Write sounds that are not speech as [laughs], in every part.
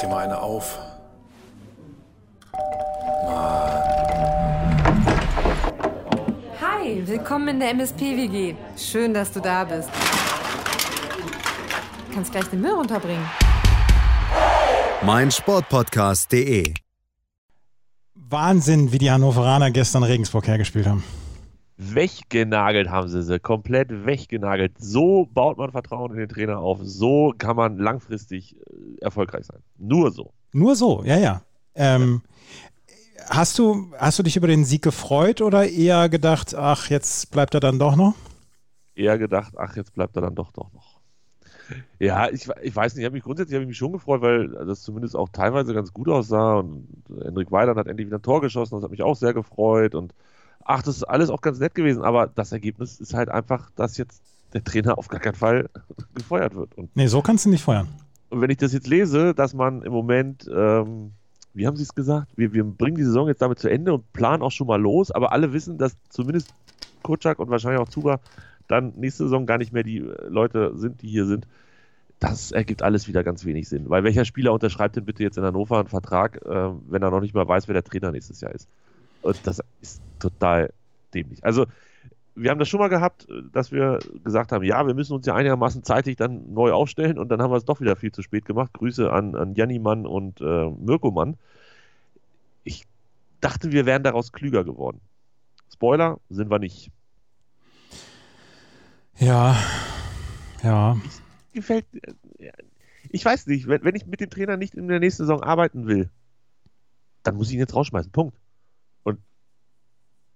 dir mal eine auf. Hi, willkommen in der MSP-WG. Schön, dass du da bist. Du kannst gleich den Müll runterbringen. mein Sportpodcast.de. Wahnsinn, wie die Hannoveraner gestern Regensburg hergespielt haben. Weggenagelt haben sie sie, komplett weggenagelt. So baut man Vertrauen in den Trainer auf. So kann man langfristig äh, erfolgreich sein. Nur so. Nur so, ja, ja. Ähm, hast, du, hast du dich über den Sieg gefreut oder eher gedacht, ach, jetzt bleibt er dann doch noch? Eher gedacht, ach, jetzt bleibt er dann doch doch noch. Ja, ich, ich weiß nicht, ich habe mich grundsätzlich habe ich mich schon gefreut, weil das zumindest auch teilweise ganz gut aussah und Hendrik Weidand hat endlich wieder ein Tor geschossen, das hat mich auch sehr gefreut und ach, das ist alles auch ganz nett gewesen, aber das Ergebnis ist halt einfach, dass jetzt der Trainer auf gar keinen Fall [laughs] gefeuert wird. Und, Nee, so kannst du nicht feuern. und wenn ich das jetzt lese, dass man im Moment, ähm, wie haben sie es gesagt, wir, wir bringen die Saison jetzt damit zu Ende und planen auch schon mal los, aber alle wissen, dass zumindest Kutschak und wahrscheinlich auch Zuba dann nächste Saison gar nicht mehr die äh, Leute sind, die hier sind. Das ergibt alles wieder ganz wenig Sinn. Weil welcher Spieler unterschreibt denn bitte jetzt in Hannover einen Vertrag, äh, wenn er noch nicht mal weiß, wer der Trainer nächstes Jahr ist? Und das ist total dämlich. Also, wir haben das schon mal gehabt, dass wir gesagt haben, ja, wir müssen uns ja einigermaßen zeitig dann neu aufstellen und dann haben wir es doch wieder viel zu spät gemacht. Grüße an, an Janni Mann und äh, Mirko Mann. Ich dachte, wir wären daraus klüger geworden. Spoiler, sind wir nicht. Ja, ja. Gefällt. äh, Ich weiß nicht, wenn, wenn ich mit dem Trainer nicht in der nächsten Saison arbeiten will, dann muss ich ihn jetzt rausschmeißen. Punkt.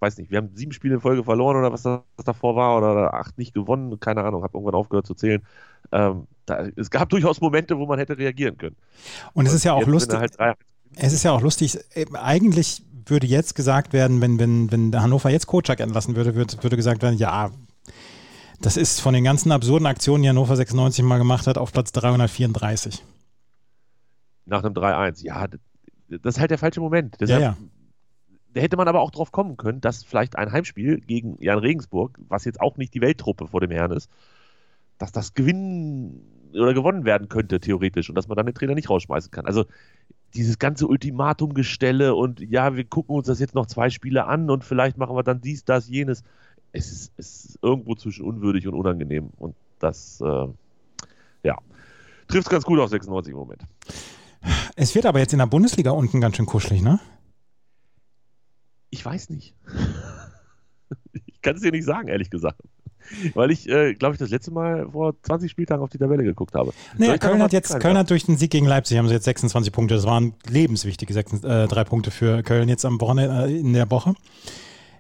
Weiß nicht, wir haben sieben Spiele in Folge verloren oder was das davor war oder acht nicht gewonnen, keine Ahnung, habe irgendwann aufgehört zu zählen. Ähm, da, es gab [laughs] durchaus Momente, wo man hätte reagieren können. Und es ist ja auch lustig. Halt Es ist ja auch lustig, äh, eigentlich würde jetzt gesagt werden, wenn, wenn, wenn Hannover jetzt Kocak entlassen würde, würde, würde gesagt werden, ja, das ist von den ganzen absurden Aktionen, die Hannover 96 mal gemacht hat, auf Platz 334. nach einem 3-1. Ja, das, ist halt der falsche Moment. Ja, Deshalb, ja. Da hätte man aber auch drauf kommen können, dass vielleicht ein Heimspiel gegen Jan Regensburg, was jetzt auch nicht die Welttruppe vor dem Herrn ist, dass das gewinnen oder gewonnen werden könnte, theoretisch, und dass man dann den Trainer nicht rausschmeißen kann. Also dieses ganze Ultimatumgestelle und ja, wir gucken uns das jetzt noch zwei Spiele an und vielleicht machen wir dann dies, das, jenes. Es ist, es ist irgendwo zwischen unwürdig und unangenehm. Und das, äh, ja, trifft es ganz gut auf 96 im Moment. Es wird aber jetzt in der Bundesliga unten ganz schön kuschelig, ne? Ich weiß nicht. [laughs] ich kann es dir nicht sagen, ehrlich gesagt. Weil ich, äh, glaube ich, das letzte Mal vor 20 Spieltagen auf die Tabelle geguckt habe. Naja, Köln hat jetzt? Köln hat durch den Sieg gegen Leipzig haben sie jetzt 26 Punkte. Das waren lebenswichtige sechs, äh, drei Punkte für Köln jetzt am Wochenende, äh, in der Woche.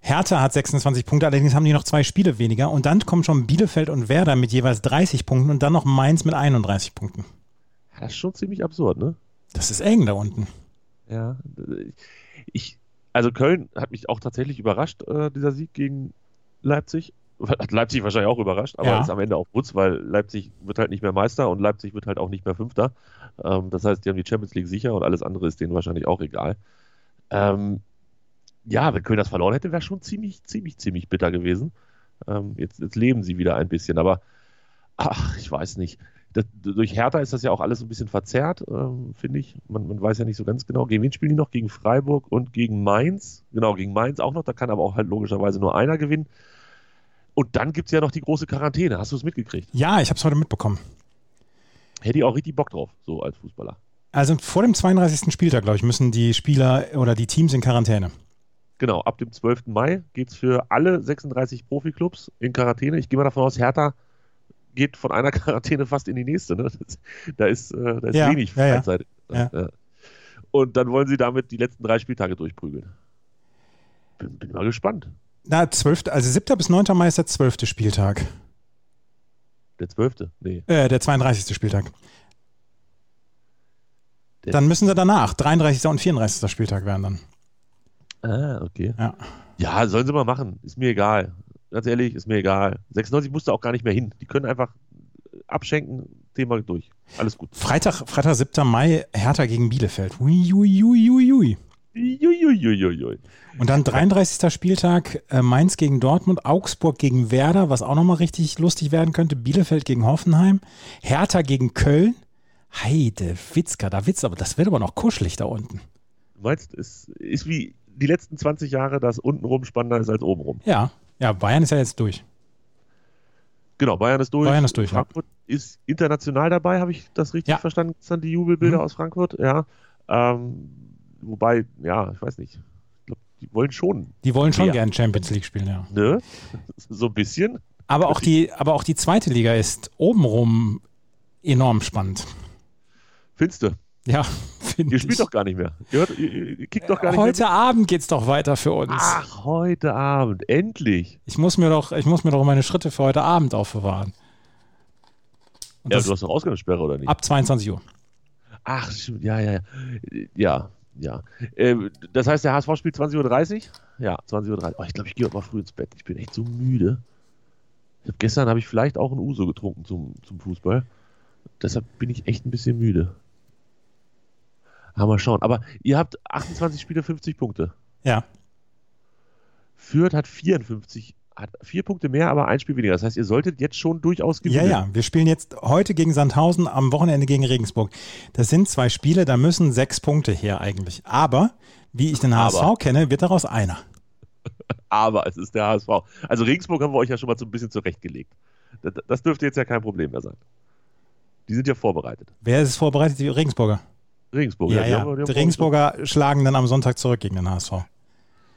Hertha hat 26 Punkte, allerdings haben die noch zwei Spiele weniger. Und dann kommen schon Bielefeld und Werder mit jeweils 30 Punkten und dann noch Mainz mit 31 Punkten. Das ist schon ziemlich absurd, ne? Das ist eng da unten. Ja. Ich, also Köln hat mich auch tatsächlich überrascht, äh, dieser Sieg gegen Leipzig. [laughs] Hat Leipzig wahrscheinlich auch überrascht, aber Ja. ist am Ende auch Wutz, weil Leipzig wird halt nicht mehr Meister und Leipzig wird halt auch nicht mehr Fünfter. Ähm, das heißt, die haben die Champions League sicher und alles andere ist denen wahrscheinlich auch egal. Ähm, ja, wenn Köln das verloren hätte, wäre schon ziemlich, ziemlich, ziemlich bitter gewesen. Ähm, jetzt, jetzt leben sie wieder ein bisschen, aber ach, ich weiß nicht. Das, durch Hertha ist das ja auch alles ein bisschen verzerrt, ähm, finde ich. Man, man weiß ja nicht so ganz genau, gegen wen spielen die noch? Gegen Freiburg und gegen Mainz. Genau, gegen Mainz auch noch. Da kann aber auch halt logischerweise nur einer gewinnen. Und dann gibt es ja noch die große Quarantäne. Hast du es mitgekriegt? Ja, ich habe es heute mitbekommen. Hätte ich auch richtig Bock drauf, so als Fußballer. Also vor dem 32. Spieltag, glaube ich, müssen die Spieler oder die Teams in Quarantäne. Genau, ab dem 12. Mai geht es für alle 36 Profiklubs in Quarantäne. Ich gehe mal davon aus, Hertha geht von einer [laughs] Quarantäne fast in die nächste. Ne? Das, da ist, äh, da ist Ja, wenig. Freizeit. Ja. Ja. Und dann wollen sie damit die letzten drei Spieltage durchprügeln. Bin, bin mal gespannt. Na, 12., also 7. bis 9. Mai ist der 12. Spieltag. Der 12. Nee. Äh, der 32. Spieltag. Der- Dann müssen sie danach, 33. und 34. Spieltag werden dann. Ah, okay. Ja. Ja, sollen sie mal machen. Ist mir egal. Ganz ehrlich, ist mir egal. 96 musste auch gar nicht mehr hin. Die können einfach abschenken, Thema durch. Alles gut. Freitag, Freitag 7. Mai, Hertha gegen Bielefeld. Ui, ui, ui, ui, ui. Uiuiuiui. Und dann 33. Spieltag, äh, Mainz gegen Dortmund, Augsburg gegen Werder, was auch nochmal richtig lustig werden könnte, Bielefeld gegen Hoffenheim, Hertha gegen Köln, Heide, Witzka, da wird's aber, das wird aber noch kuschelig da unten. Du meinst, es ist wie die letzten 20 Jahre, dass untenrum spannender ist als obenrum. Ja, ja, Bayern ist ja jetzt durch. Genau, Bayern ist durch. Bayern ist durch, ja. Frankfurt ist international dabei, habe ich das richtig Ja. verstanden? Gestern die Jubelbilder Mhm. aus Frankfurt, ja. Ähm, wobei, ja, ich weiß nicht. Ich glaube, die wollen schon, Die wollen schon Ja. gern Champions League spielen, ja. ne? So ein bisschen. Aber auch die, aber auch die zweite Liga ist obenrum enorm spannend. Findest du? Ja, finde Ihr ich. spielt doch gar nicht mehr. Ihr, hört, ihr, ihr kickt doch gar nicht Heute mehr. Abend geht's doch weiter für uns. Ach, heute Abend. Endlich. Ich muss mir doch, ich muss mir doch meine Schritte für heute Abend aufbewahren. Und Ja, du hast doch Ausgangssperre, oder nicht? ab 22 Uhr. Ach. Ja, ja, ja. Ja, ja. Ähm, das heißt, der HSV spielt 20.30 Uhr? Ja, 20.30 Uhr. Oh, ich glaube, ich gehe heute mal früh ins Bett. Ich bin echt so müde. Ich hab, gestern habe ich vielleicht auch ein Uso getrunken zum, zum Fußball. Deshalb bin ich echt ein bisschen müde. Aber mal schauen. Aber ihr habt 28 Spiele, 50 Punkte. Ja. Fürth hat 54, hat vier Punkte mehr, aber ein Spiel weniger. Das heißt, ihr solltet jetzt schon durchaus Ja, gewinnen. ja. Wir spielen jetzt heute gegen Sandhausen, am Wochenende gegen Regensburg. Das sind zwei Spiele, da müssen sechs Punkte her eigentlich. Aber, wie ich den HSV Aber. kenne, wird daraus einer. [laughs] aber es ist der HSV. Also Regensburg haben wir euch ja schon mal so ein bisschen zurechtgelegt. Das, das dürfte jetzt ja kein Problem mehr sein. Die sind ja vorbereitet. Wer ist vorbereitet? Die Regensburger. Regensburg. Ja, die ja. die Die Regensburger schlagen dann am Sonntag zurück gegen den HSV.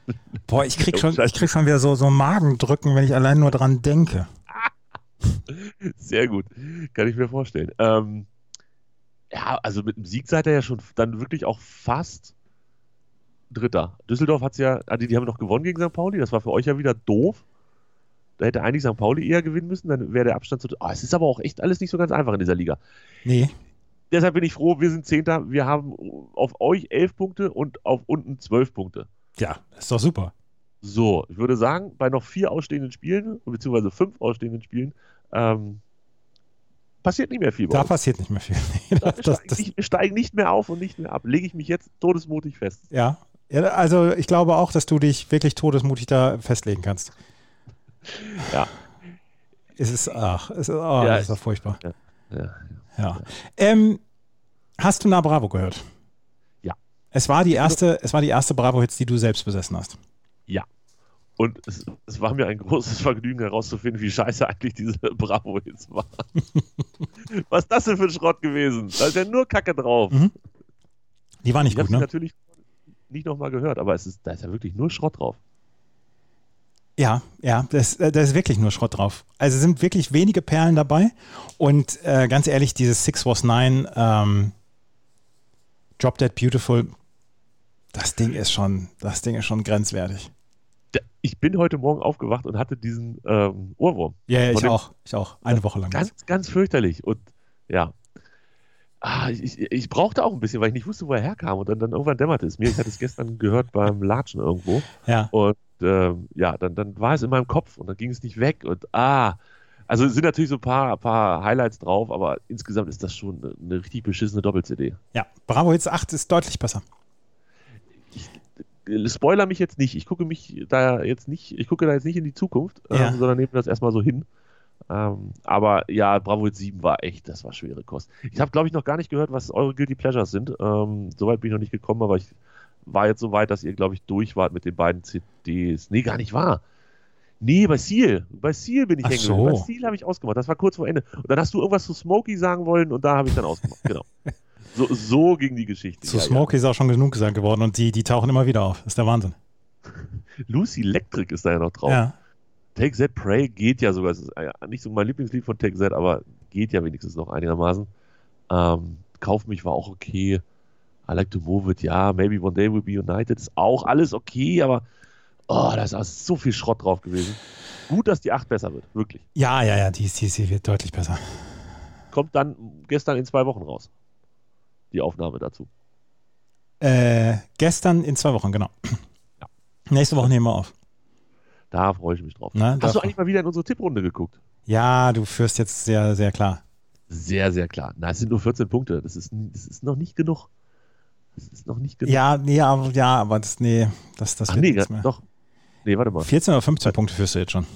[laughs] Boah, ich krieg schon, ich krieg schon wieder so, so Magendrücken, wenn ich allein nur dran denke. [laughs] Sehr gut. Kann ich mir vorstellen. Ähm, ja, also mit dem Sieg seid ihr ja schon dann wirklich auch fast Dritter. Düsseldorf hat es ja, ah, die, die haben noch gewonnen gegen St. Pauli. Das war für euch ja wieder doof. Da hätte eigentlich St. Pauli eher gewinnen müssen, dann wäre der Abstand zu. Ah, es ist aber auch echt alles nicht so ganz einfach in dieser Liga. Nee, Deshalb bin ich froh, wir sind Zehnter. Wir haben auf euch elf Punkte und auf unten zwölf Punkte. ja, ist doch super. So, ich würde sagen, bei noch vier ausstehenden Spielen, beziehungsweise fünf ausstehenden Spielen, ähm, passiert nicht mehr viel. Da uns. passiert nicht mehr viel. [laughs] Das, das, das, nicht, wir steigen nicht mehr auf und nicht mehr ab. Lege ich mich jetzt todesmutig fest. ja. ja, also ich glaube auch, dass du dich wirklich todesmutig da festlegen kannst. Ja. Es ist, ach, es ist, oh, Ja, das ist ich- doch furchtbar. Ja. Ja. Ähm, hast du Na Bravo gehört? Ja. Es war die erste, es war die erste Bravo-Hits, die du selbst besessen hast. Und es, es war mir ein großes Vergnügen herauszufinden, wie scheiße eigentlich diese Bravo jetzt war. Was ist das denn für ein Schrott gewesen? Da ist ja nur Kacke drauf. Mhm. Die war nicht ich habe gut, ne? natürlich nicht nochmal gehört, aber es ist, da ist ja wirklich nur Schrott drauf. Ja, ja, das, äh, da ist wirklich nur Schrott drauf. Also sind wirklich wenige Perlen dabei. Und äh, ganz ehrlich, dieses Six Was Nine, ähm, Drop Dead Beautiful, das Ding ist schon, das Ding ist schon grenzwertig. Ich bin heute Morgen aufgewacht und hatte diesen ähm, Ohrwurm. Ja, ja, ich auch. Ich auch. Eine Woche lang. Ganz, ganz fürchterlich. Und ja. Ah, ich, ich, ich brauchte auch ein bisschen, weil ich nicht wusste, wo er herkam. Und dann, dann irgendwann dämmerte es mir. Ich hatte es gestern gehört beim Latschen irgendwo. Ja. Und ähm, ja, dann, dann war es in meinem Kopf und dann ging es nicht weg. Und ah, also es sind natürlich so ein paar, paar Highlights drauf, aber insgesamt ist das schon eine, eine richtig beschissene Doppel-CD. Ja. Bravo Hits 8 ist deutlich besser. Äh, Spoiler mich jetzt nicht. Ich gucke mich da jetzt nicht, ich gucke da jetzt nicht in die Zukunft, Ja. ähm, sondern nehme das erstmal so hin. Ähm, aber ja, Bravo Hits 7 war echt, das war schwere Kost. Ich habe, glaube ich, noch gar nicht gehört, was eure Guilty Pleasures sind. Ähm, Soweit bin ich noch nicht gekommen, aber ich war jetzt so weit, dass ihr, glaube ich, durch wart mit den beiden CDs. Nee, gar nicht wahr. Nee, bei Seal. Bei Seal bin ich hängen so. geblieben. Bei Seal habe ich ausgemacht. Das war kurz vor Ende. Und dann hast du irgendwas zu Smokey sagen wollen und da habe ich dann ausgemacht. Genau. [laughs] So, so ging die Geschichte. Zu Ja, ja. Smokey ist auch schon genug gesagt geworden und die, die tauchen immer wieder auf. Das ist der Wahnsinn. [laughs] Lucy Electric ist da ja noch drauf. Ja. Take That Pray geht ja sogar. Es ist äh, nicht so mein Lieblingslied von Take That, aber geht ja wenigstens noch einigermaßen. Ähm, Kauf mich war auch okay. I like to move it, ja. Maybe one day we'll be united ist auch alles okay, aber oh, da ist auch so viel Schrott drauf gewesen. Gut, dass die 8 besser wird, wirklich. Ja, ja, ja, die, die, die wird deutlich besser. Kommt dann gestern in zwei Wochen raus. Die Aufnahme dazu. Äh, gestern in zwei Wochen, genau. Nächste Woche nehmen wir auf. Da freue ich mich drauf. Na, Hast du eigentlich mal wieder in unsere Tipprunde geguckt? Ja, du führst jetzt sehr, sehr klar. Sehr, sehr klar. Na, es sind nur 14 Punkte. Das ist, das ist noch nicht genug. Das ist noch nicht genug. Ja, nee, aber, ja, aber das, nee, das, das Ach nee, nichts mehr. doch. Nee, warte mal. 14 oder 15 Punkte führst du jetzt schon.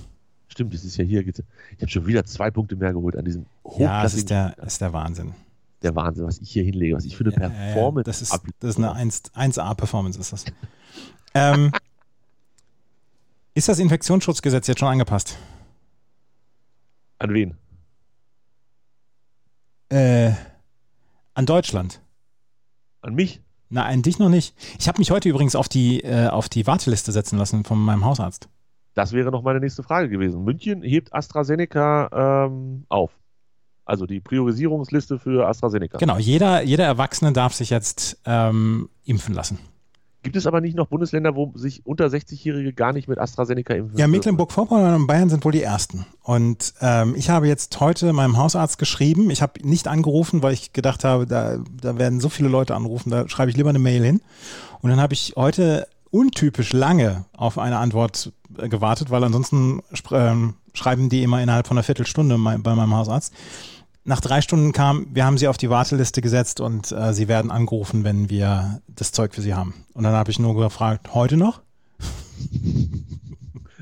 Stimmt, das ist ja hier. Ich habe schon wieder zwei Punkte mehr geholt an diesem Ja, das ist der, ist der Wahnsinn. der Wahnsinn, was ich hier hinlege, was ich für eine Ja, Performance das, ist, das ist eine 1, 1A-Performance, ist das. [laughs] ähm, ist das Infektionsschutzgesetz jetzt schon angepasst? An wen? Äh, an Deutschland? An mich? Na, an dich noch nicht. Ich habe mich heute übrigens auf die, äh, auf die Warteliste setzen lassen von meinem Hausarzt. Das wäre noch meine nächste Frage gewesen. München hebt AstraZeneca ähm, auf. Also die Priorisierungsliste für AstraZeneca. Genau, jeder, jeder Erwachsene darf sich jetzt ähm, impfen lassen. Gibt es aber nicht noch Bundesländer, wo sich unter 60-Jährige gar nicht mit AstraZeneca impfen Ja? Mecklenburg-Vorpommern und Bayern sind wohl die ersten. Und ähm, ich habe jetzt heute meinem Hausarzt geschrieben. Ich habe nicht angerufen, weil ich gedacht habe, da, da werden so viele Leute anrufen, da schreibe ich lieber eine Mail hin. Und dann habe ich heute untypisch lange auf eine Antwort gewartet, weil ansonsten ähm, schreiben die immer innerhalb von einer Viertelstunde bei meinem Hausarzt. Nach drei Stunden kam, wir haben sie auf die Warteliste gesetzt und äh, sie werden angerufen, wenn wir das Zeug für sie haben. Und dann habe ich nur gefragt, heute noch?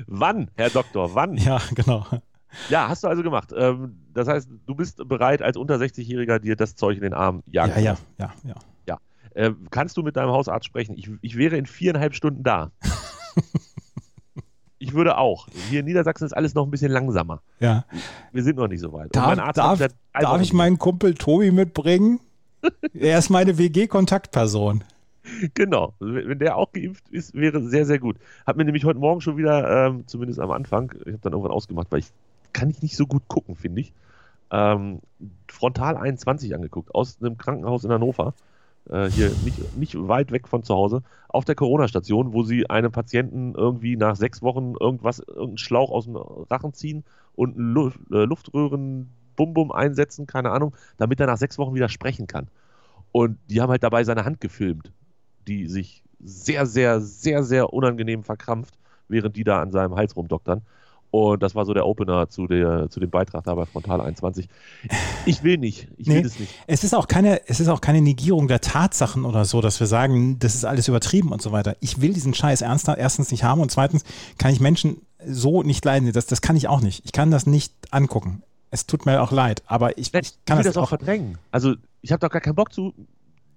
Wann, Herr Doktor, wann? Ja, genau. Ja, hast du also gemacht. Ähm, das heißt, du bist bereit, als unter 60-Jähriger dir das Zeug in den Arm jagen Ja, zu ja, lassen. ja, ja. Äh, kannst du mit deinem Hausarzt sprechen? Ich, ich wäre in viereinhalb Stunden da. [laughs] ich würde auch. Hier in Niedersachsen ist alles noch ein bisschen langsamer. ja. Wir sind noch nicht so weit. Darf, darf, darf ich meinen Kumpel Tobi mitbringen? [laughs] er ist meine WG-Kontaktperson. Genau. Wenn der auch geimpft ist, wäre sehr, sehr gut. Hat mir nämlich heute Morgen schon wieder, ähm, zumindest am Anfang, ich habe dann irgendwann ausgemacht, weil ich kann ich nicht so gut gucken, finde ich. Ähm, Frontal 21 angeguckt, aus einem Krankenhaus in Hannover. Äh, hier nicht, nicht weit weg von zu Hause, auf der Corona-Station, wo sie einem Patienten irgendwie nach sechs Wochen irgendwas, irgendeinen Schlauch aus dem Rachen ziehen und Lu äh, Luftröhren-Bum-Bum einsetzen, keine Ahnung, damit er nach sechs Wochen wieder sprechen kann. Und die haben halt dabei seine Hand gefilmt, die sich sehr, sehr, sehr, sehr unangenehm verkrampft, während die da an seinem Hals rumdoktern. Und das war so der Opener zu, der, zu dem Beitrag da bei Frontal 21. Ich will nicht. Ich Nee. will es nicht. Es ist auch keine, es ist auch keine Negierung der Tatsachen oder so, dass wir sagen, das ist alles übertrieben und so weiter. Ich will diesen Scheiß ernst, erstens nicht haben und zweitens kann ich Menschen so nicht leiden. Das, das kann ich auch nicht. Ich kann das nicht angucken. Es tut mir auch leid, aber ich, ich kann will das, das auch auch. verdrängen. Also ich habe doch gar keinen Bock zu,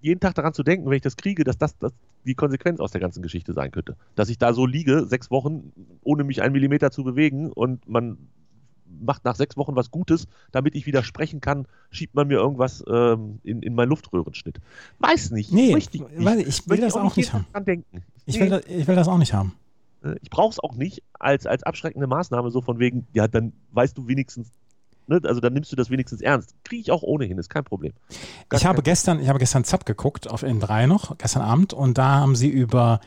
jeden Tag daran zu denken, wenn ich das kriege, dass das, das die Konsequenz aus der ganzen Geschichte sein könnte. Dass ich da so liege, sechs Wochen, ohne mich einen Millimeter zu bewegen und man macht nach sechs Wochen was Gutes, damit ich wieder sprechen kann, schiebt man mir irgendwas ähm, in, in meinen Luftröhrenschnitt. Weiß nicht. Nee, ich nicht. weil ich will das auch nicht haben. Ich Nee. will, das, ich will das auch nicht haben. Äh, Ich brauche es auch nicht als, als abschreckende Maßnahme, so von wegen, ja, dann weißt du wenigstens, ne, also dann nimmst du das wenigstens ernst. Kriege ich auch ohnehin, ist kein Problem. Gar Ich habe kein- gestern, ich habe gestern Zapp geguckt auf N3 noch, gestern Abend, und da haben sie über,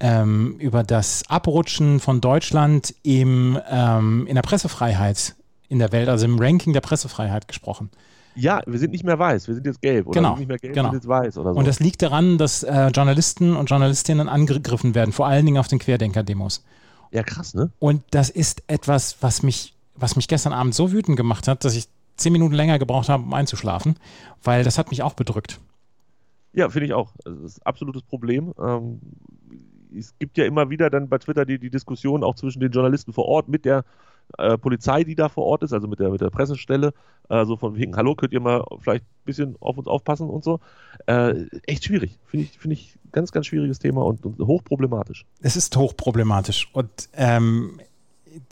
ähm, über das Abrutschen von Deutschland im, ähm, in der Pressefreiheit in der Welt, also im Ranking der Pressefreiheit gesprochen. Ja, wir sind nicht mehr weiß, wir sind jetzt gelb. Oder Genau, wir sind nicht mehr gelb, genau. wir sind jetzt weiß oder so. Und das liegt daran, dass äh, Journalisten und Journalistinnen angegriffen werden, vor allen Dingen auf den Querdenker-Demos. ja, krass, ne? Und das ist etwas, was mich, was mich gestern Abend so wütend gemacht hat, dass ich zehn Minuten länger gebraucht habe, um einzuschlafen, weil das hat mich auch bedrückt. Ja, finde ich auch. Das ist ein absolutes Problem. Ähm, es gibt ja immer wieder dann bei Twitter die, die Diskussion auch zwischen den Journalisten vor Ort mit der äh, Polizei, die da vor Ort ist, also mit der, mit der Pressestelle, äh, so von wegen, hallo, könnt ihr mal vielleicht ein bisschen auf uns aufpassen und so. Äh, echt schwierig. Finde ich, finde ich ganz, ganz schwieriges Thema und, und hochproblematisch. Es ist hochproblematisch. Und ähm,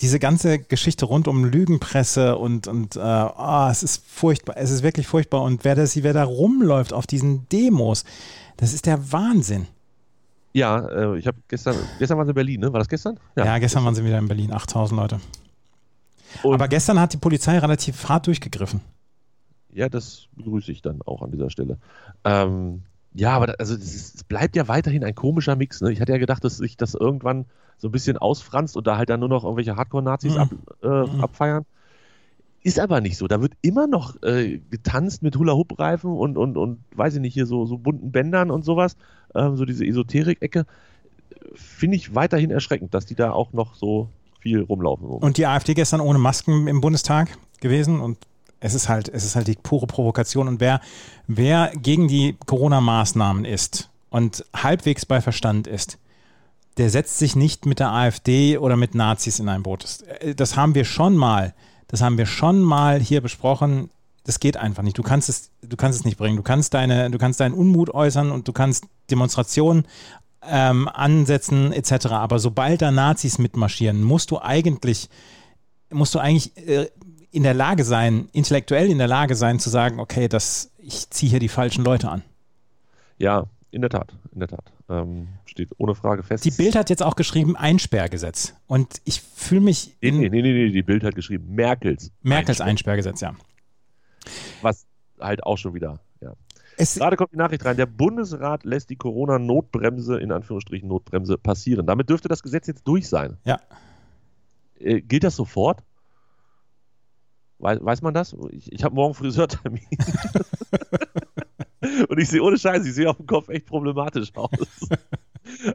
diese ganze Geschichte rund um Lügenpresse und, und äh, ah, es ist furchtbar, es ist wirklich furchtbar. Und wer, das, wer da rumläuft auf diesen Demos, das ist der Wahnsinn. Ja, äh, ich habe gestern, gestern waren sie in Berlin, ne? War das gestern? Ja, gestern waren sie wieder in Berlin, 8000 Leute. Und- Aber gestern hat die Polizei relativ hart durchgegriffen. Ja, das begrüße ich dann auch an dieser Stelle. Ähm, ja, aber da, also es bleibt ja weiterhin ein komischer Mix. Ne? Ich hatte ja gedacht, dass sich das irgendwann so ein bisschen ausfranst und da halt dann nur noch irgendwelche Hardcore-Nazis Mhm. ab, äh, Mhm. abfeiern. Ist aber nicht so. Da wird immer noch äh, getanzt mit Hula-Hoop-Reifen und, und, und weiß ich nicht, hier so, so bunten Bändern und sowas. Ähm, so diese Esoterik-Ecke. Finde ich weiterhin erschreckend, dass die da auch noch so viel rumlaufen. Und die AfD gestern ohne Masken im Bundestag gewesen und es ist halt, es ist halt die pure Provokation. Und wer, wer gegen die Corona-Maßnahmen ist und halbwegs bei Verstand ist, der setzt sich nicht mit der AfD oder mit Nazis in ein Boot. Das, äh, das haben wir schon mal, das haben wir schon mal hier besprochen. das geht einfach nicht. Du kannst es, du kannst es nicht bringen. Du kannst deine, du kannst deinen Unmut äußern und du kannst Demonstrationen ähm, ansetzen etc. Aber sobald da Nazis mitmarschieren, musst du eigentlich, musst du eigentlich äh, in der Lage sein, intellektuell in der Lage sein zu sagen, okay, das, ich ziehe hier die falschen Leute an. Ja, in der Tat, in der Tat. Ähm, steht ohne Frage fest. Die Bild hat jetzt auch geschrieben Einsperrgesetz. Und ich fühle mich. Nee, nee, nee, nee, die Bild hat geschrieben Merkels. Merkels Einsperrgesetz, ja. Was halt auch schon wieder, ja. Es Gerade kommt die Nachricht rein, der Bundesrat lässt die Corona-Notbremse, in Anführungsstrichen Notbremse, passieren. Damit dürfte das Gesetz jetzt durch sein. Ja. Äh, gilt das sofort? Weiß, weiß man das? Ich, ich habe morgen Friseurtermin. [laughs] Und ich sehe ohne Scheiß, ich sehe auf dem Kopf echt problematisch aus.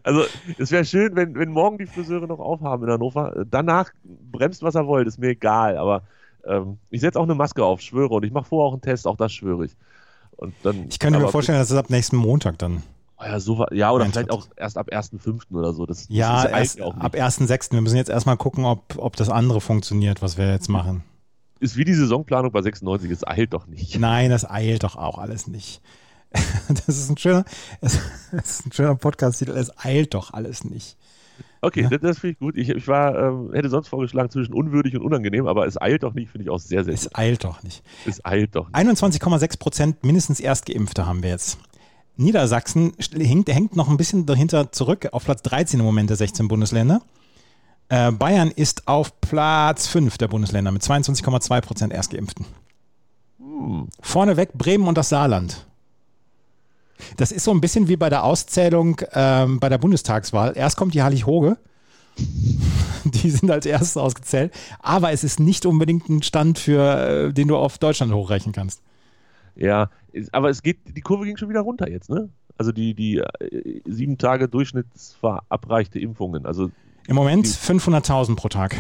Also, es wäre schön, wenn, wenn morgen die Friseure noch aufhaben in Hannover. Danach bremst, was er wollt, ist mir egal. Aber ähm, ich setze auch eine Maske auf, schwöre. Und ich mache vorher auch einen Test, auch das schwöre ich. Und dann, ich könnte mir vorstellen, dass es ab nächsten Montag dann. Oh ja, so, ja, oder vielleicht auch erst ab 1.5. oder so. Das, ja, das erst, ab 1.6. Wir müssen jetzt erstmal gucken, ob, ob das andere funktioniert, was wir jetzt machen ist wie die Saisonplanung bei 96, es eilt doch nicht. Nein, das eilt doch auch alles nicht. [laughs] Das ist ein schöner, das ist ein schöner Podcast-Titel, es eilt doch alles nicht. Okay, ja? das, das finde ich gut. Ich, ich war, ähm, hätte sonst vorgeschlagen zwischen unwürdig und unangenehm, aber es eilt doch nicht, finde ich auch sehr, sehr Es gut. eilt doch nicht. Es eilt doch nicht. 21,6 Prozent mindestens Erstgeimpfte haben wir jetzt. Niedersachsen hängt, hängt noch ein bisschen dahinter zurück, auf Platz 13 im Moment der 16 Bundesländer. Äh, Bayern ist auf Platz 5 der Bundesländer mit 22,2 Prozent Erstgeimpften. Hm. Vorneweg Bremen und das Saarland. Das ist so ein bisschen wie bei der Auszählung ähm, bei der Bundestagswahl. Erst kommt die Hallig-Hoge. [laughs] Die sind als erstes ausgezählt. Aber es ist nicht unbedingt ein Stand, für äh, den du auf Deutschland hochrechnen kannst. Ja, aber es geht, die Kurve ging schon wieder runter jetzt, ne? Also die, die äh, sieben Tage durchschnittsverabreichte Impfungen. Also Im Moment 500.000 pro Tag.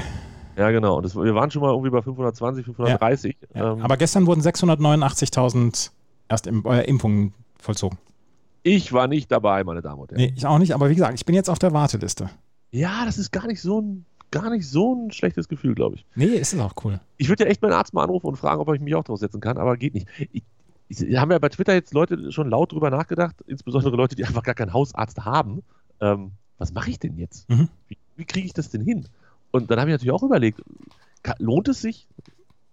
Ja, genau. Und das, wir waren schon mal irgendwie bei 520, 530. Ja, ja. Ähm, aber gestern wurden 689.000 erst äh, Impfungen vollzogen. Ich war nicht dabei, meine Damen und Herren. Nee, ich auch nicht, aber wie gesagt, ich bin jetzt auf der Warteliste. Ja, das ist gar nicht so ein, gar nicht so ein schlechtes Gefühl, glaube ich. Nee, ist es auch cool. Ich würde ja echt meinen Arzt mal anrufen und fragen, ob ich mich auch drauf setzen kann, aber geht nicht. Ich, ich, haben ja bei Twitter jetzt Leute schon laut drüber nachgedacht, insbesondere Leute, die einfach gar keinen Hausarzt haben. Ähm, was mache ich denn jetzt? Mhm. Wie, wie kriege ich das denn hin? Und dann habe ich natürlich auch überlegt, lohnt es sich?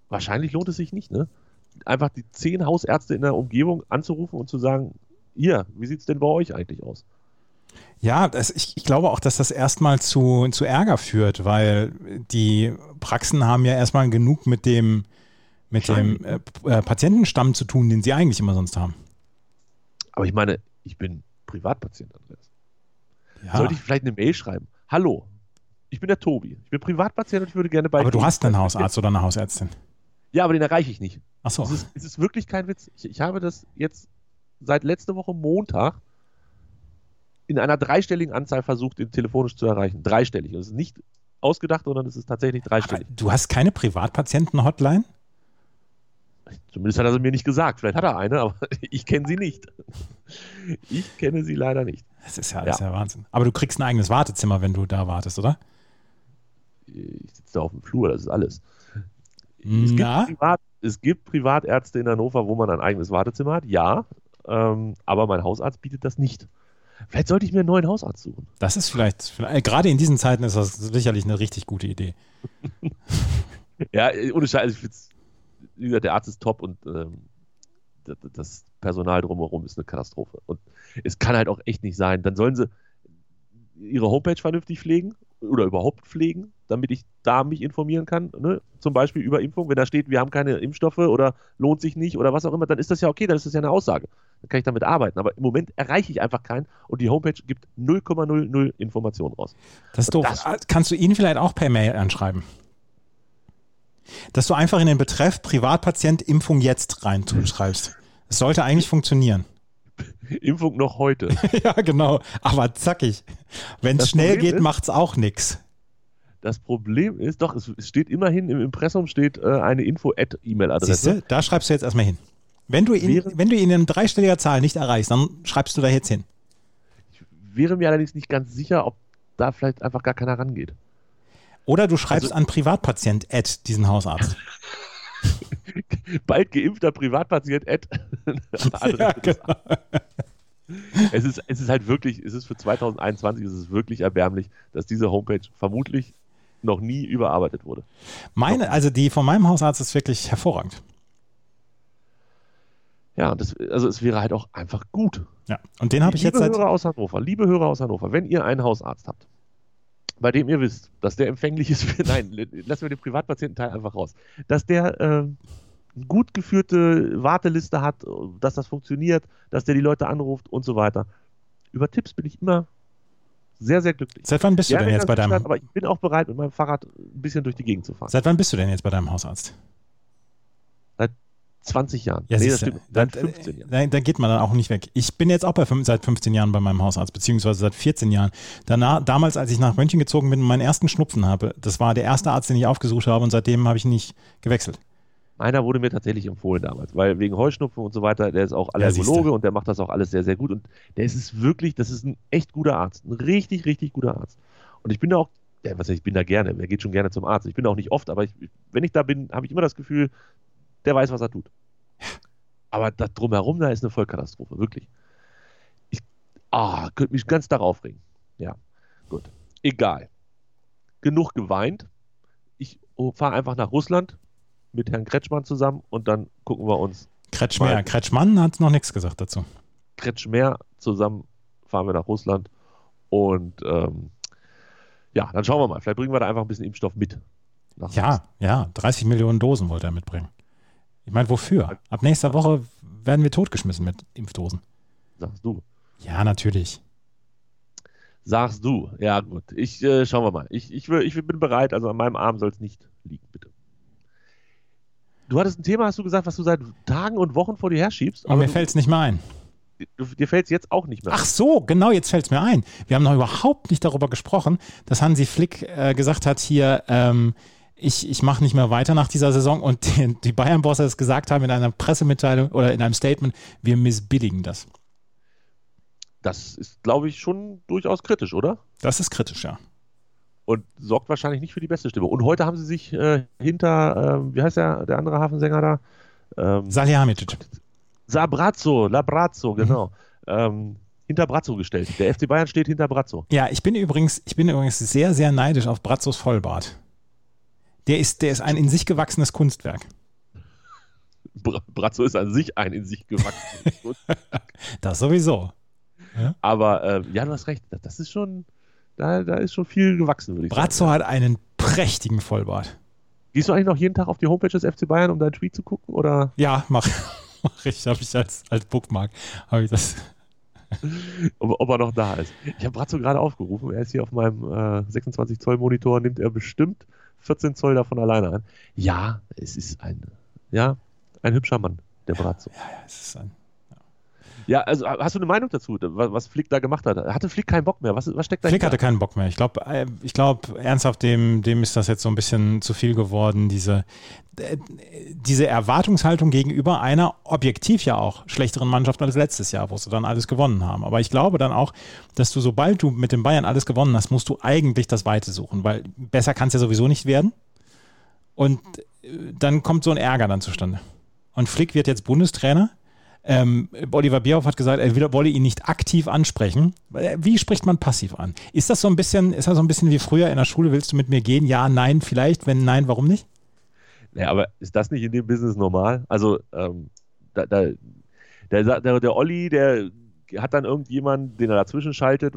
Wahrscheinlich lohnt es sich nicht, ne? Einfach die zehn Hausärzte in der Umgebung anzurufen und zu sagen, ihr, wie sieht es denn bei euch eigentlich aus? Ja, das, ich, ich, glaube auch, dass das erstmal zu, zu Ärger führt, weil die Praxen haben ja erstmal genug mit dem, mit dem äh, äh, Patientenstamm zu tun, den sie eigentlich immer sonst haben. Aber ich meine, ich bin Privatpatient, Andreas. Ja. Sollte ich vielleicht eine Mail schreiben? Hallo, ich bin der Tobi. Ich bin Privatpatient und ich würde gerne bei. Aber du hast einen Hausarzt oder eine Hausärztin. Ja, aber den erreiche ich nicht. Ach so. Es ist, es ist wirklich kein Witz. Ich, ich habe das jetzt seit letzter Woche Montag in einer dreistelligen Anzahl versucht, ihn telefonisch zu erreichen. Dreistellig. Das ist nicht ausgedacht, sondern es ist tatsächlich dreistellig. Aber du hast keine Privatpatienten-Hotline? Zumindest hat er sie mir nicht gesagt. Vielleicht hat er eine, aber [laughs] ich kenne sie nicht. Ich kenne sie leider nicht. Das ist ja, das ja. Ist ja Wahnsinn. Aber du kriegst ein eigenes Wartezimmer, wenn du da wartest, oder? Ich sitze da auf dem Flur, das ist alles. Es gibt, Privat, es gibt Privatärzte in Hannover, wo man ein eigenes Wartezimmer hat, ja. Ähm, aber mein Hausarzt bietet das nicht. Vielleicht sollte ich mir einen neuen Hausarzt suchen. Das ist vielleicht, äh, gerade in diesen Zeiten ist das sicherlich eine richtig gute Idee. [laughs] ja, ohne Scheiß, ich wie gesagt, der Arzt ist top und ähm, das Personal drumherum ist eine Katastrophe. Und es kann halt auch echt nicht sein. Dann sollen sie ihre Homepage vernünftig pflegen oder überhaupt pflegen, damit ich da mich informieren kann, ne? zum Beispiel über Impfung. Wenn da steht, wir haben keine Impfstoffe oder lohnt sich nicht oder was auch immer, dann ist das ja okay, dann ist das ja eine Aussage. Dann kann ich damit arbeiten. Aber im Moment erreiche ich einfach keinen und die Homepage gibt 0,00 Informationen raus. Das ist doof. Das, ah, Kannst du ihn vielleicht auch per Mail anschreiben? Dass du einfach in den Betreff Privatpatient Impfung jetzt reinschreibst. Es sollte eigentlich funktionieren. [laughs] Impfung noch heute. [laughs] ja, genau. Aber zackig. Wenn es schnell Problem geht, macht es auch nichts. Das Problem ist, doch, es steht immerhin im Impressum steht äh, eine Info-E-Mail-Adresse. Da schreibst du jetzt erstmal hin. Wenn du, ihn, wäre, wenn du ihn in dreistelliger Zahl nicht erreichst, dann schreibst du da jetzt hin. Ich wäre mir allerdings nicht ganz sicher, ob da vielleicht einfach gar keiner rangeht. Oder du schreibst also, an Privatpatient at diesen Hausarzt. [laughs] Bald geimpfter Privatpatient. [laughs] Ed. Ja, genau. [laughs] es, ist, es ist halt wirklich, es ist für 2021 ist es wirklich erbärmlich, dass diese Homepage vermutlich noch nie überarbeitet wurde. Meine, also die von meinem Hausarzt ist wirklich hervorragend. Ja, das, also es wäre halt auch einfach gut. Ja, und den habe ich liebe jetzt seit. Hörer aus Hannover, liebe Hörer aus Hannover, wenn ihr einen Hausarzt habt, bei dem ihr wisst, dass der empfänglich ist für, [laughs] nein, lassen wir den Privatpatiententeil einfach raus, dass der äh, gut geführte Warteliste hat, dass das funktioniert, dass der die Leute anruft und so weiter. Über Tipps bin ich immer sehr, sehr glücklich. Seit wann bist du Gerne denn jetzt bei deinem. Stadt, aber ich bin auch bereit, mit meinem Fahrrad ein bisschen durch die Gegend zu fahren. Seit wann bist du denn jetzt bei deinem Hausarzt? 20 Jahren. Ja, nee, das stimmt. dann, Seit 15 Jahren. Da, da geht man dann auch nicht weg. Ich bin jetzt auch bei seit 15 Jahren bei meinem Hausarzt, beziehungsweise seit 14 Jahren. Danach, damals, als ich nach München gezogen bin und meinen ersten Schnupfen habe, das war der erste Arzt, den ich aufgesucht habe und seitdem habe ich nicht gewechselt. Einer wurde mir tatsächlich empfohlen damals, weil wegen Heuschnupfen und so weiter, der ist auch Ja. Allergologe und der macht das auch alles sehr, sehr gut. Und der ist es wirklich, das ist ein echt guter Arzt. Ein richtig, richtig guter Arzt. Und ich bin da auch, ja, was heißt, ich bin da gerne, wer geht schon gerne zum Arzt? Ich bin da auch nicht oft, aber ich, wenn ich da bin, habe ich immer das Gefühl, der weiß, was er tut. Aber das drumherum, da ist eine Vollkatastrophe, wirklich. Ich ah, könnte mich ganz darauf regen. Ja, gut. Egal. Genug geweint. Ich fahre einfach nach Russland mit Herrn Kretschmann zusammen und dann gucken wir uns Kretschmer, Mal- Kretschmann hat noch nichts gesagt dazu. Kretschmer zusammen, fahren wir nach Russland und ähm, ja, dann schauen wir mal. Vielleicht bringen wir da einfach ein bisschen Impfstoff mit. Ja, ja, 30 Millionen Dosen wollte er mitbringen. Ich meine, wofür? Ab nächster Woche werden wir totgeschmissen mit Impfdosen. Sagst du. Ja, natürlich. Sagst du. Ja, gut. Ich äh, schauen wir mal. Ich, ich, will, ich bin bereit, also an meinem Arm soll es nicht liegen, bitte. Du hattest ein Thema, hast du gesagt, was du seit Tagen und Wochen vor dir herschiebst. Aber mir du, fällt es nicht mehr ein. du, dir fällt es jetzt auch nicht mehr. Ach so, genau, jetzt fällt es mir ein. Wir haben noch überhaupt nicht darüber gesprochen, dass Hansi Flick äh, gesagt hat, hier, ähm, ich, ich mache nicht mehr weiter nach dieser Saison und [laughs] die, die Bayern-Bosse es gesagt haben in einer Pressemitteilung oder in einem Statement, wir missbilligen das. Das ist, glaube ich, schon durchaus kritisch, oder? Das ist kritisch, ja. Und sorgt wahrscheinlich nicht für die beste Stimmung. Und heute haben sie sich äh, hinter, ähm, wie heißt der, der andere Hafensänger da? Ähm, Salihamidzic. Sabrazzo, Labrazzo, genau. Ähm, hinter Brazzo gestellt. Der FC Bayern steht hinter Brazzo. Ja, ich bin übrigens, ich bin übrigens sehr, sehr neidisch auf Brazzos Vollbart. Der ist, der ist ein in sich gewachsenes Kunstwerk. Bra Brazzo ist an sich ein in sich gewachsenes. [laughs] Das sowieso. Aber äh, ja, du hast recht. Das ist schon, da, da ist schon viel gewachsen, würde ich Brazzo sagen. hat einen prächtigen Vollbart. Gehst du eigentlich noch jeden Tag auf die Homepage des FC Bayern, um deinen Tweet zu gucken? Oder Ja, mach, [laughs] mach ich, habe ich als, als Bookmark, habe ich das. [laughs] ob, ob er noch da ist? Ich habe Brazzo gerade aufgerufen. Er ist hier auf meinem äh, 26 Zoll Monitor, nimmt er bestimmt 14 Zoll davon alleine an. Ja, es ist ein, ja, ein hübscher Mann, der Brazzo. Ja, ja, es ist ein, Ja, also hast du eine Meinung dazu, was, Flick da gemacht hat? Hatte Flick keinen Bock mehr? Was, was steckt Flick dahinter? hatte keinen Bock mehr. Ich glaube, äh, ich glaub, ernsthaft, dem, dem ist das jetzt so ein bisschen zu viel geworden. Diese, diese Erwartungshaltung gegenüber einer objektiv ja auch schlechteren Mannschaft als letztes Jahr, wo sie dann alles gewonnen haben. Aber ich glaube dann auch, dass du, sobald du mit den Bayern alles gewonnen hast, musst du eigentlich das Weite suchen, weil besser kann es ja sowieso nicht werden. Und äh, dann kommt so ein Ärger dann zustande. Und Flick wird jetzt Bundestrainer. Ähm, Oliver Bierhoff hat gesagt, er wolle ihn nicht aktiv ansprechen. Äh, Wie spricht man passiv an? Ist das so ein bisschen, ist das so ein bisschen wie früher in der Schule? Willst du mit mir gehen? Ja, nein, vielleicht. Wenn nein, warum nicht? Ja, aber ist das nicht in dem Business normal? Also, ähm, da, da, der, der, der Olli, der hat dann irgendjemanden, den er dazwischen schaltet,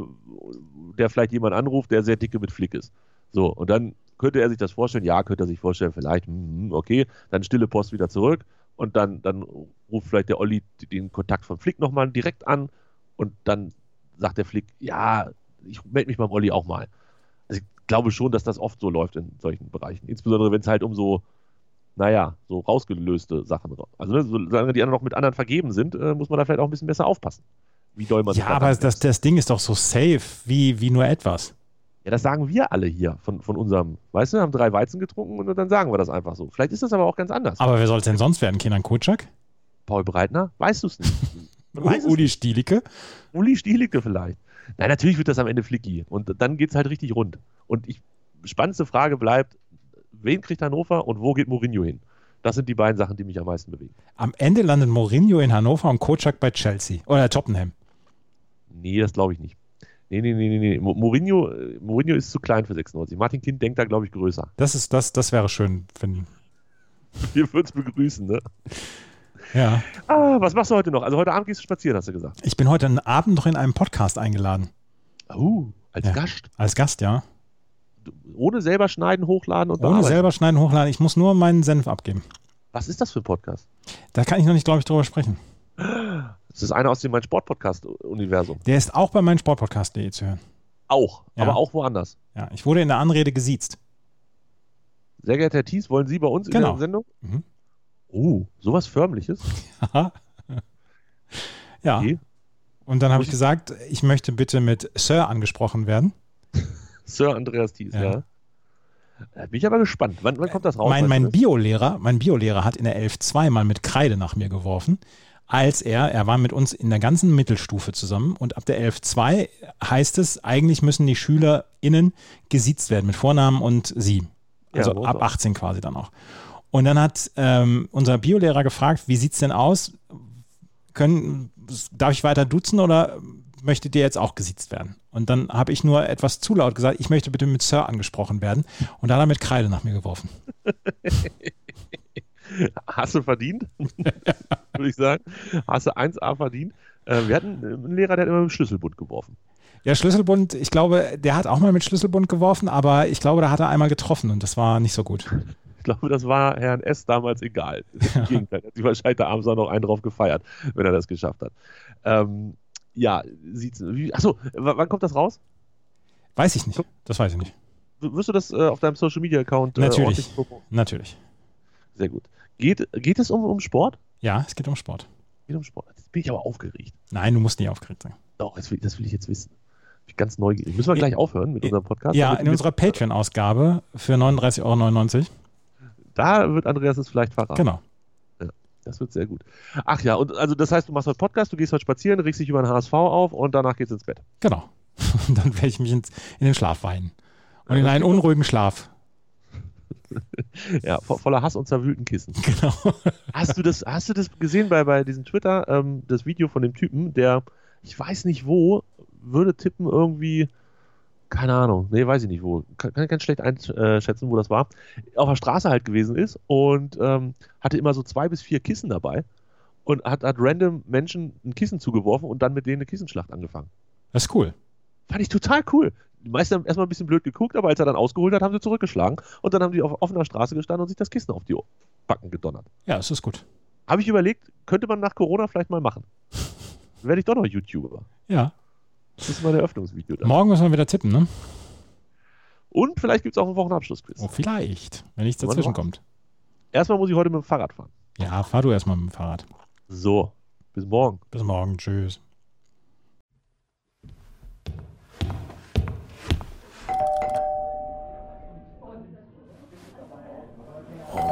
der vielleicht jemand anruft, der sehr dicke mit Flick ist. So, und dann könnte er sich das vorstellen, ja, könnte er sich vorstellen, vielleicht, hm, okay, dann stille Post wieder zurück und dann, dann ruft vielleicht der Olli den Kontakt von Flick nochmal direkt an und dann sagt der Flick, ja, ich melde mich beim Olli auch mal. Also ich glaube schon, dass das oft so läuft in solchen Bereichen. Insbesondere wenn es halt um so, naja, so rausgelöste Sachen. Also ne, solange die anderen noch mit anderen vergeben sind, äh, muss man da vielleicht auch ein bisschen besser aufpassen. Wie doll man sich Ja, aber das, das Ding ist doch so safe wie, wie nur etwas. Ja, das sagen wir alle hier von, von unserem, weißt du, wir haben drei Weizen getrunken und dann sagen wir das einfach so. Vielleicht ist das aber auch ganz anders. Aber wer soll es denn sonst werden? Kenan Kutschak? Paul Breitner, weißt du es nicht. Weiß [laughs] Uli Stielicke? Uli Stielicke vielleicht. Nein, natürlich wird das am Ende Flicky. Und dann geht es halt richtig rund. Und ich, spannendste Frage bleibt, wen kriegt Hannover und wo geht Mourinho hin? Das sind die beiden Sachen, die mich am meisten bewegen. Am Ende landet Mourinho in Hannover und Kocak bei Chelsea. Oder Tottenham. Nee, das glaube ich nicht. Nee, nee, nee, nee, nee. Mourinho, äh, Mourinho ist zu klein für 96. Martin Kind denkt da, glaube ich, größer. Das, ist, das, das wäre schön, finden. [laughs] Wir würden es begrüßen, ne? Ja. Ah, was machst du heute noch? Also heute Abend gehst du spazieren, hast du gesagt. Ich bin heute Abend noch in einem Podcast eingeladen. Uh, als Ja. Gast. Als Gast, ja. Ohne selber schneiden, hochladen und Ohne selber schneiden, hochladen. Ich muss nur meinen Senf abgeben. Was ist das für ein Podcast? Da kann ich noch nicht, glaube ich, drüber sprechen. [gasps] Das ist einer aus dem mein Sport-Podcast-Universum. Der ist auch bei meinem Sportpodcast.de zu hören. Auch, Ja. aber auch woanders. Ja, ich wurde in der Anrede gesiezt. Sehr geehrter Herr Thies, wollen Sie bei uns in Genau. der Sendung? Mhm. Oh, sowas Förmliches. [laughs] Haha. ja. Okay. Und dann habe ich gesagt, ich möchte bitte mit Sir angesprochen werden. [laughs] Sir Andreas Thies, Ja. ja. Da bin ich aber gespannt. Wann, wann kommt das raus? mein mein? Biolehrer, mein Biolehrer hat in der 11 zweimal mit Kreide nach mir geworfen, als er, er war mit uns in der ganzen Mittelstufe zusammen und ab der 11 2 heißt es, eigentlich müssen die SchülerInnen gesiezt werden mit Vornamen und sie. Also Ja, ab auch. 18 quasi dann auch. Und dann hat ähm, unser Biolehrer gefragt, wie sieht's denn aus? Können, darf ich weiter duzen oder möchtet ihr jetzt auch gesiezt werden? Und dann habe ich nur etwas zu laut gesagt, ich möchte bitte mit Sir angesprochen werden. Und dann hat er mit Kreide nach mir geworfen. [laughs] Hast du verdient, [laughs] würde ich sagen. Hast du 1A verdient. Äh, wir hatten einen Lehrer, der hat immer mit dem Schlüsselbund geworfen. Ja, Schlüsselbund, ich glaube, der hat auch mal mit Schlüsselbund geworfen, aber ich glaube, da hat er einmal getroffen und das war nicht so gut. Ich glaube, das war Herrn S. damals egal. [laughs] Im Gegenteil, er hat sich wahrscheinlich da abends auch noch einen drauf gefeiert, wenn er das geschafft hat. Ähm, ja, sieht's. Wie, achso, wann kommt das raus? Weiß ich nicht. Das weiß ich nicht. Wirst du das äh, auf deinem Social Media Account äh, Natürlich. Natürlich. Sehr gut. Geht, geht es um, um Sport? Ja, es geht um Sport. Geht um Sport. Jetzt bin ich aber aufgeregt. Nein, du musst nicht aufgeregt sein. Doch, das will, das will ich jetzt wissen. Bin ich ganz neugierig. Müssen wir gleich aufhören mit unserem Podcast? Ja, in unserer Patreon-Ausgabe für 39,99 Euro. Da wird Andreas es vielleicht verraten. Genau. Das wird sehr gut. Ach ja, und also das heißt, du machst heute Podcast, du gehst heute spazieren, regst dich über den HSV auf und danach geht's ins Bett. Genau. [laughs] Und dann werde ich mich ins, in den Schlaf weinen. Und in einen unruhigen Schlaf. [laughs] Ja, vo voller Hass und zerwühlten Kissen. [laughs] Genau. Hast du das, hast du das gesehen bei, bei diesem Twitter, ähm, das Video von dem Typen, der, ich weiß nicht wo, würde tippen irgendwie, keine Ahnung, nee, weiß ich nicht wo, kann, kann ich ganz schlecht einschätzen, wo das war, auf der Straße halt gewesen ist und ähm, hatte immer so zwei bis vier Kissen dabei und hat, hat random Menschen ein Kissen zugeworfen und dann mit denen eine Kissenschlacht angefangen. Das ist cool. Fand ich total cool. Die meisten haben erstmal ein bisschen blöd geguckt, aber als er dann ausgeholt hat, haben sie zurückgeschlagen und dann haben die auf offener Straße gestanden und sich das Kissen auf die Backen gedonnert. Ja, es ist gut. Habe ich überlegt, könnte man nach Corona vielleicht mal machen. Dann [laughs] werde ich doch noch YouTuber. Ja. Das ist mein Eröffnungsvideo dann. Morgen müssen wir wieder tippen, ne? Und vielleicht gibt es auch einen Wochenabschlussquiz. Oh, vielleicht. Wenn nichts dazwischen kommt. Erstmal muss ich heute mit dem Fahrrad fahren. Ja, fahr du erstmal mit dem Fahrrad. So, bis morgen. Bis morgen. Tschüss.